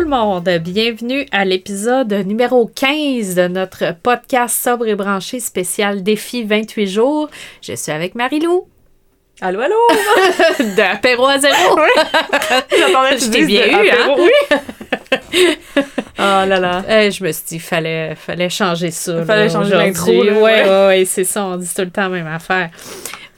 Tout le monde, bienvenue à l'épisode numéro 15 de notre podcast Sobre et branché spécial défi 28 jours. Je suis avec Marilou. Allô, allô! de apéro à zéro! Tu Je t'ai bien eu, hein? Oui! oh là là. Euh, je me suis dit, fallait, fallait changer ça. Fallait là, changer l'intro, Ouais, ouais. ouais, ouais, c'est ça, on dit tout le temps la même affaire.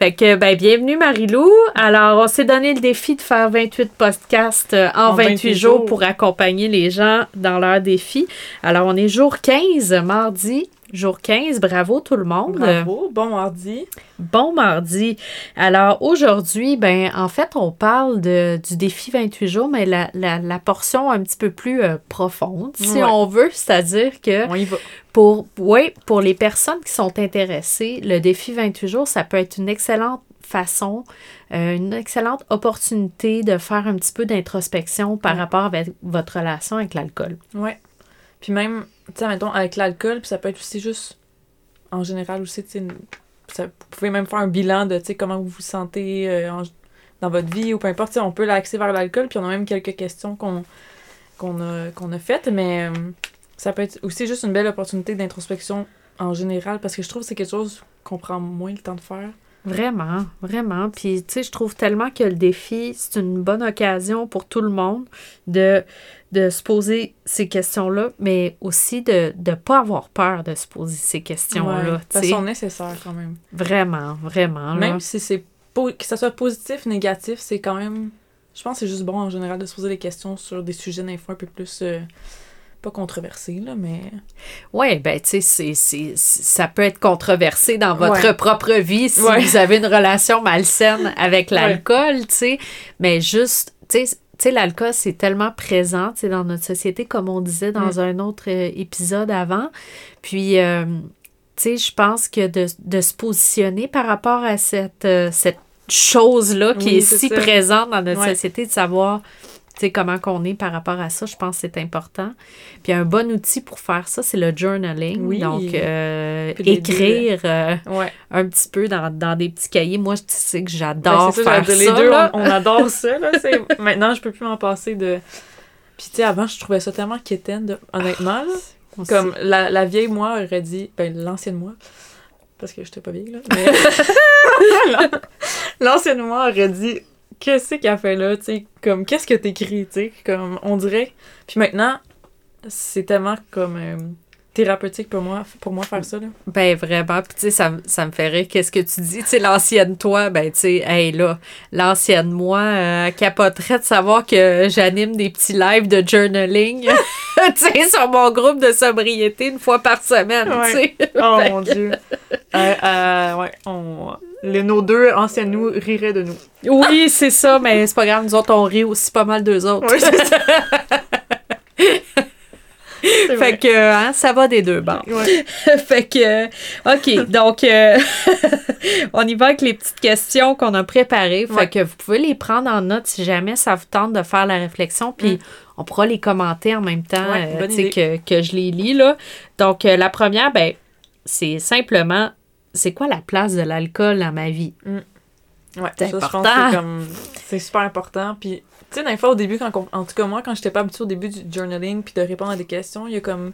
Fait que, ben, bienvenue Marilou. Alors, on s'est donné le défi de faire 28 podcasts euh, en, En 28, 28 jours jours. pour accompagner les gens dans leur défi. Alors, on est jour 15, mardi. Jour 15, bravo tout le monde. Bravo, bon mardi. Bon mardi. Alors aujourd'hui, ben en fait, on parle de, du défi 28 jours, mais la, la, la portion un petit peu plus euh, profonde, si Ouais. on veut, c'est-à-dire que On y va. pour, ouais, pour les personnes qui sont intéressées, le défi 28 jours, ça peut être une excellente façon, euh, une excellente opportunité de faire un petit peu d'introspection par Ouais. rapport avec votre relation avec l'alcool. Ouais. Puis même, tu sais, mettons, avec l'alcool, puis ça peut être aussi juste, en général aussi, tu sais, vous pouvez même faire un bilan de, tu sais, comment vous vous sentez euh, dans votre vie ou peu importe, on peut l'axer vers l'alcool, puis on a même quelques questions qu'on qu'on a, qu'on a faites, mais euh, ça peut être aussi juste une belle opportunité d'introspection en général, parce que je trouve que c'est quelque chose qu'on prend moins le temps de faire. Vraiment, vraiment. Puis, tu sais, je trouve tellement que le défi, c'est une bonne occasion pour tout le monde de, de se poser ces questions-là, mais aussi de ne pas avoir peur de se poser ces questions-là. Ouais, sais. qu'elles sont nécessaires quand même. Vraiment, vraiment. là. Même si c'est que ça soit positif, négatif, c'est quand même. Je pense que c'est juste bon en général de se poser des questions sur des sujets d'info un peu plus. euh, pas controversés, là, mais. Ouais, ben, tu sais, ça peut être controversé dans votre Ouais. propre vie si Ouais. vous avez une relation malsaine avec Ouais. l'alcool, tu sais. Mais juste, tu sais, tu sais, l'alcool, c'est tellement présent, tu dans notre société, comme on disait dans Mm. un autre euh, épisode avant. Puis, euh, tu sais, je pense que de, de se positionner par rapport à cette, euh, cette chose-là qui Oui, est si ça. présente dans notre société, de savoir sais, comment qu'on est par rapport à ça, je pense que c'est important. Puis un bon outil pour faire ça, c'est le journaling. Oui. Donc, euh, écrire euh, Ouais. un petit peu dans, dans des petits cahiers. Moi, tu sais que Ben, j'adore c'est faire ça, ça. les deux, là. on, on adore ça, là. Maintenant, je peux plus m'en passer de. Puis, tu sais, avant, je trouvais ça tellement quétaine, de... honnêtement, là. On Comme la, la vieille moi aurait dit, ben l'ancienne moi, parce que j'étais pas vieille là, mais l'ancienne moi aurait dit, qu'est-ce qu'elle fait là, tu sais, comme qu'est-ce que t'écris, tu sais, comme on dirait. Puis maintenant, c'est tellement comme euh, thérapeutique pour moi, pour moi faire ça là. Ben vraiment, puis tu sais, ça, me- ça me fait rire. Qu'est-ce que tu dis? Tu sais, l'ancienne toi, ben tu sais, hey là, l'ancienne moi euh, capoterait de savoir que j'anime des petits lives de journaling, tu sais, sur mon groupe de sobriété une fois par semaine, tu sais. Oh mon dieu. Euh, euh, ouais, on, les, nos deux anciennes nous riraient de nous. Oui, c'est ça, mais c'est pas grave, nous autres, on rit aussi pas mal d'eux autres. Ouais, c'est ça. Vrai. Fait que, hein, ça va des deux bords. Ouais. fait que, OK, donc, euh, on y va avec les petites questions qu'on a préparées. Fait Ouais. que vous pouvez les prendre en note si jamais ça vous tente de faire la réflexion, puis Mm. on pourra les commenter en même temps, Ouais, euh, que, que je les lis, là. Donc, euh, la première, ben, c'est simplement, c'est quoi la place de l'alcool dans ma vie? Ouais, C'est ça, je pense important. c'est comme c'est super important. Puis, tu sais, des fois, au début, quand on- en tout cas, moi, quand j'étais pas habituée au début du journaling puis de répondre à des questions, il y a comme.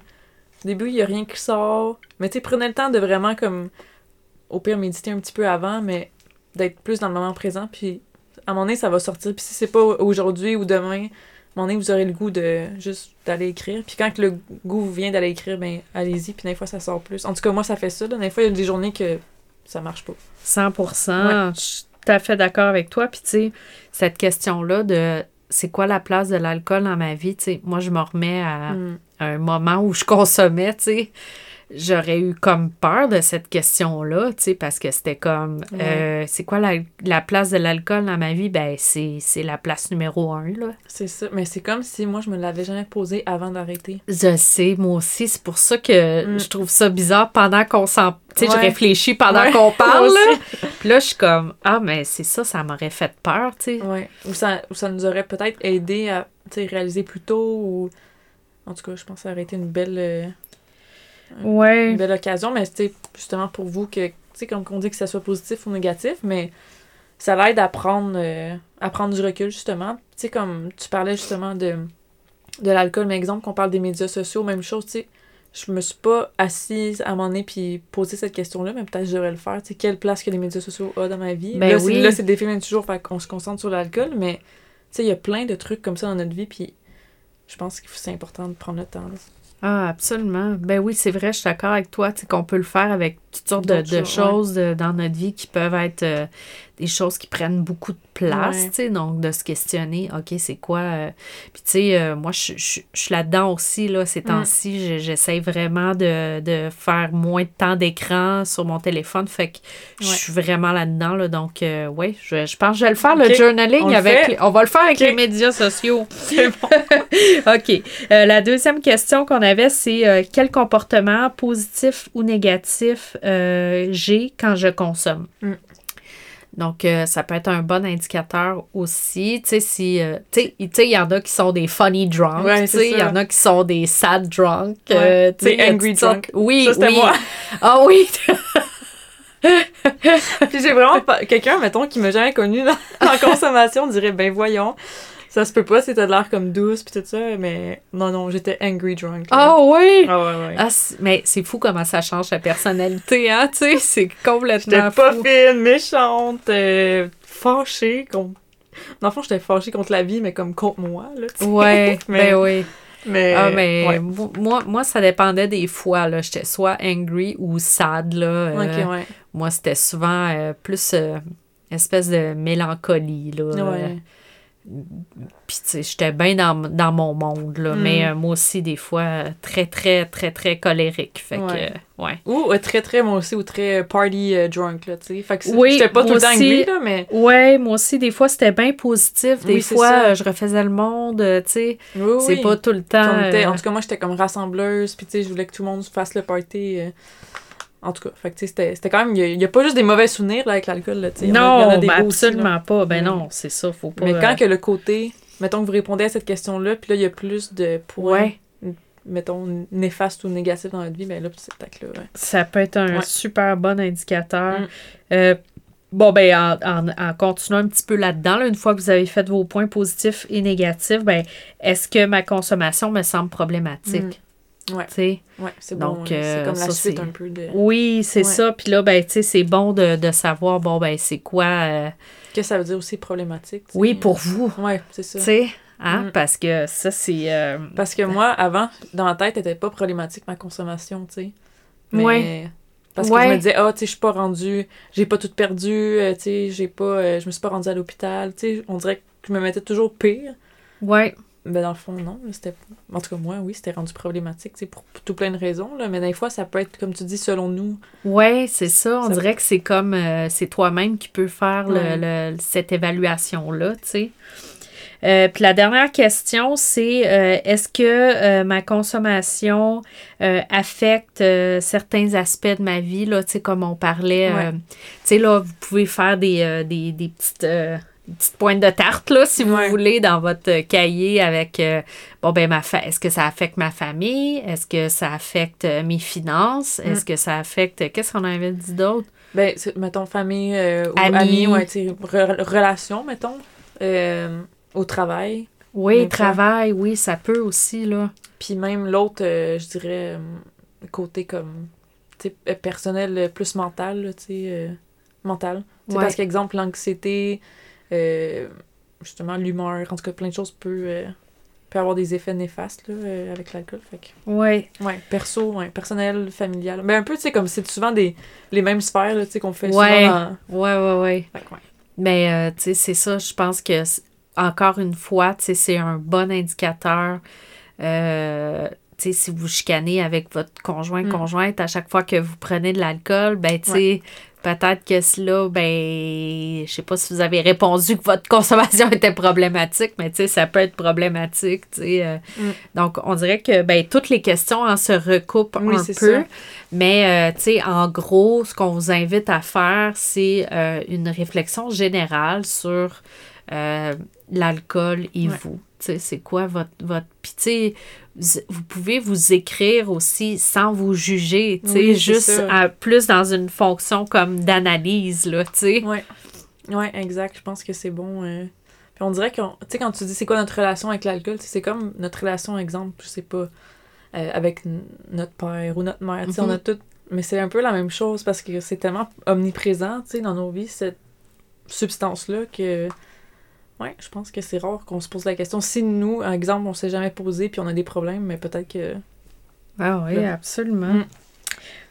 Au début, il y a rien qui sort. Mais, tu sais, prenez le temps de vraiment, comme. Au pire, méditer un petit peu avant, mais d'être plus dans le moment présent. Puis, à un moment donné, ça va sortir. Puis, si c'est pas aujourd'hui ou demain, moment donné, vous aurez le goût de juste d'aller écrire. Puis, quand le goût vous vient d'aller écrire, ben, allez-y. Puis, des fois, ça sort plus. En tout cas, moi, ça fait ça. là. Des fois, il y a des journées que ça marche pas. 100% Je suis tout à fait d'accord avec toi. Puis, tu sais, cette question-là de c'est quoi la place de l'alcool dans ma vie, tu sais, moi, je me remets à, Mm. à un moment où je consommais, tu sais. J'aurais eu comme peur de cette question-là, tu sais, parce que c'était comme, Ouais. euh, c'est quoi la, la place de l'alcool dans ma vie? Ben, c'est c'est la place numéro un, là. C'est ça. Mais c'est comme si moi, je me l'avais jamais posé avant d'arrêter. Je sais, moi aussi. C'est pour ça que Mm. je trouve ça bizarre pendant qu'on s'en... Tu sais, je réfléchis pendant Ouais, qu'on parle, là. Puis là, je suis comme, ah, mais c'est ça, ça m'aurait fait peur, tu sais. Ouais. Ou ça, ou ça nous aurait peut-être aidé à tu sais, réaliser plus tôt ou. En tout cas, je pense que ça aurait été une belle, euh, Ouais. une belle occasion, mais c'était justement pour vous que, tu sais, comme on dit que ça soit positif ou négatif, mais ça l'aide à prendre, euh, à prendre du recul, justement. Tu sais, comme tu parlais justement de, de l'alcool, mais exemple qu'on parle des médias sociaux, même chose, tu sais. Je me suis pas assise à un moment donné puis posé cette question-là, mais peut-être que je devrais le faire. Tu sais, quelle place que les médias sociaux ont dans ma vie? Ben là, c'est- oui. défi même toujours, fait qu'on se concentre sur l'alcool, mais tu sais, il y a plein de trucs comme ça dans notre vie, puis je pense que c'est important de prendre le temps. là. Ah, absolument. Ben oui, c'est vrai, je suis d'accord avec toi, tu sais, qu'on peut le faire avec toutes sortes de, D'autres de choses, choses euh, dans notre vie qui peuvent être euh, des choses qui prennent beaucoup de place, Ouais. tu sais, donc de se questionner, OK, c'est quoi... euh, Puis tu sais, euh, moi, je, suis là-dedans aussi, là, ces temps-ci, je- j'essaie vraiment de, de faire moins de temps d'écran sur mon téléphone, fait que je Ouais. suis vraiment là-dedans, là, donc euh, ouais, je, je pense que je vais le faire, le journaling On avec... on va le faire avec les médias sociaux. C'est bon. OK. La deuxième question qu'on avait, c'est quel comportement positif ou négatif j'ai quand je consomme? Mm. Donc, euh, ça peut être un bon indicateur aussi. Tu sais, si. euh, tu sais, il y en a qui sont des funny drunk. Ouais, tu c'est sais, il y en a qui sont des sad drunk. Ouais. euh, tu sais, angry drunk. Oui, Ça, c'était oui. moi. Ah oui. Puis j'ai vraiment pas... Quelqu'un, mettons, qui m'a jamais connu dans... en consommation, dirait, ben voyons, ça se peut pas si t'as de l'air comme douce puis tout ça, mais non, non, j'étais angry drunk. Ah oui. Ah ouais, ouais. Ah, mais c'est fou comment ça change ta personnalité, hein, tu sais, c'est J'étais complètement pas fou. fine, méchante, euh, fâchée contre... Dans le fond, j'étais fâchée contre la vie, mais comme contre moi, là, tu sais. Ouais, Mais- ben oui. Mais, Ah, mais ouais. moi, moi, ça dépendait des fois, là. J'étais soit angry ou sad, là. Euh, ouais. Moi, c'était souvent euh, plus euh, espèce de mélancolie, là. Ouais. Puis, tu sais, j'étais bien dans, dans mon monde, là. Mm. Mais euh, moi aussi, des fois, euh, très, très, très, très colérique. Fait Ouais. que, euh, ouais. Ou euh, très, très, moi aussi, ou très party euh, drunk, là, tu sais. Fait que c'est- Oui, j'étais pas tout moi le temps aussi. angry, là, mais... Ouais, moi aussi, des fois, c'était bien positif. Des Oui, fois, euh, je refaisais le monde, euh, tu sais. Oui, C'est oui. pas tout le temps. euh, En tout cas, moi, j'étais comme rassembleuse, puis tu sais, je voulais que tout le monde fasse le party. Euh, En tout cas, fait que c'était c'était quand même. Il y a- pas juste des mauvais souvenirs là, avec l'alcool, là, Non, aussi, absolument pas. Ben Mm. non, c'est ça, faut pas... Mais euh, quand que le côté. Mettons que vous répondez à cette question-là, puis là, il y a plus de points, Ouais. mettons, néfastes ou négatifs dans notre vie, ben là, c'est peut-être là, ouais. Ça peut être un Ouais. super bon indicateur. Mm. Euh, bon, ben, en, en- en continuant un petit peu là-dedans, là, une fois que vous avez fait vos points positifs et négatifs, ben, est-ce que ma consommation me semble problématique? Mm. Ouais. Tu sais? Ouais, c'est Donc, bon. ouais. euh, c'est comme la ça, suite c'est- un peu de. Oui, c'est Ouais. ça. Puis là, ben, tu sais, c'est bon de, de savoir, bon, ben, c'est quoi, euh, que ça veut dire aussi problématique? oui, pour vous, Ouais, c'est ça. tu sais, hein? Mm. Parce que ça, c'est... euh, Parce que moi, avant, dans ma tête, n'était pas problématique ma consommation, tu sais. Mais Ouais. Parce que Ouais. je me disais, ah, tu sais, je suis pas rendue, j'ai pas tout perdu, tu sais, j'ai pas, je me suis pas rendue à l'hôpital, tu sais, on dirait que je me mettais toujours pire. ouais, Mais dans le fond, non, c'était, en tout cas, moi, oui, c'était rendu problématique, sais, pour tout plein de raisons, là, mais des fois, ça peut être, comme tu dis, selon nous. ouais, c'est ça. On Ça- dirait que c'est comme... euh, c'est toi-même qui peux faire le- Ouais. le- cette évaluation-là, tu sais. Euh, puis la dernière question, c'est euh, est-ce que ma consommation affecte certains aspects de ma vie, là, tu sais, comme on parlait, Ouais. tu sais, là, vous pouvez faire des, des, des petites, des petites pointes de tarte, là, si vous Ouais. voulez, dans votre cahier avec, euh, bon, ben, ma fa- est-ce que ça affecte ma famille? Est-ce que ça affecte euh, mes finances? Mm. Est-ce que ça affecte, qu'est-ce qu'on avait dit d'autre? Ben, mettons, famille euh, ou Amis. amis, ouais, re- relations, mettons, euh, au travail. Oui, travail, oui, ça peut aussi, là. Puis même l'autre, je dirais, côté comme, personnel, plus mental, tu sais, euh, mental. Ouais. Parce qu'exemple, l'anxiété, euh, justement, l'humeur, en tout cas, plein de choses peut, euh, peut avoir des effets néfastes, là, euh, avec l'alcool. Fait que, Oui. ouais, perso, ouais, personnel, familial. Mais un peu, tu sais, comme c'est souvent des, les mêmes sphères, là, tu sais, qu'on fait Ouais. souvent dans... Ouais, ouais, ouais. Fait que, ouais. Mais, tu sais, c'est ça, je pense que, encore une fois, tu sais, c'est un bon indicateur. Euh, tu sais, si vous chicanez avec votre conjoint, Mm. conjointe, à chaque fois que vous prenez de l'alcool, ben, tu sais, peut-être que cela, ben, je sais pas si vous avez répondu que votre consommation était problématique, mais tu sais, ça peut être problématique, tu sais. euh. Mm. Donc, on dirait que, ben, toutes les questions en se recoupent Oui, un peu. ça. Mais, euh, tu sais, en gros, ce qu'on vous invite à faire, c'est euh, une réflexion générale sur euh, l'alcool et Ouais. vous. C'est quoi votre... votre... Puis, tu sais, vous- pouvez vous écrire aussi sans vous juger, tu sais, Oui, juste à- plus dans une fonction comme d'analyse, là, tu sais. Ouais. Ouais, exact. Je pense que c'est bon. euh. Puis on dirait que, tu sais, quand tu dis c'est quoi notre relation avec l'alcool, c'est comme notre relation, exemple, je sais pas, euh, avec notre père ou notre mère. Tu sais, on a tout. Mais c'est un peu la même chose parce que c'est tellement omniprésent, tu sais, dans nos vies, cette substance-là, que. Ouais, je pense que c'est rare qu'on se pose la question. Si nous, un exemple, on s'est jamais posé puis on a des problèmes, mais peut-être que. Ah oui, Là. absolument. Mm.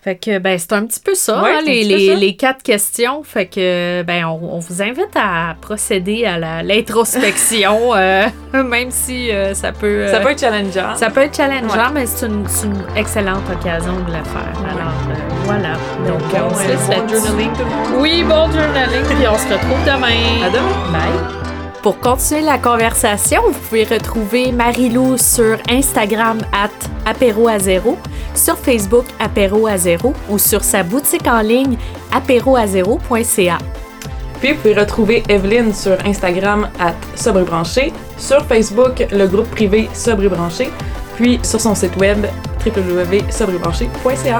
Fait que, ben, c'est un petit peu ça, Ouais, hein, les, petit peu les, ça. les quatre questions. Fait que, ben, on, on vous invite à procéder à la- l'introspection, euh, même si euh, ça peut... Ça euh, peut être challengeant. ça peut être challengeant, Ouais. mais c'est une, une excellente occasion de le faire. Ouais. Alors, euh, voilà. Donc, Bon, on se laisse bon journaling, tout le monde. Oui, bon journaling, puis on se retrouve demain. À demain. Bye. Pour continuer la conversation, vous pouvez retrouver Marie-Lou sur Instagram at apéro à zéro, sur Facebook apéro à zéro ou sur sa boutique en ligne apéroazéro.ca. Puis vous pouvez retrouver Evelyne sur Instagram à Sobre et Branché, sur Facebook le groupe privé Sobre Branché, puis sur son site web www.sobrebranché.ca.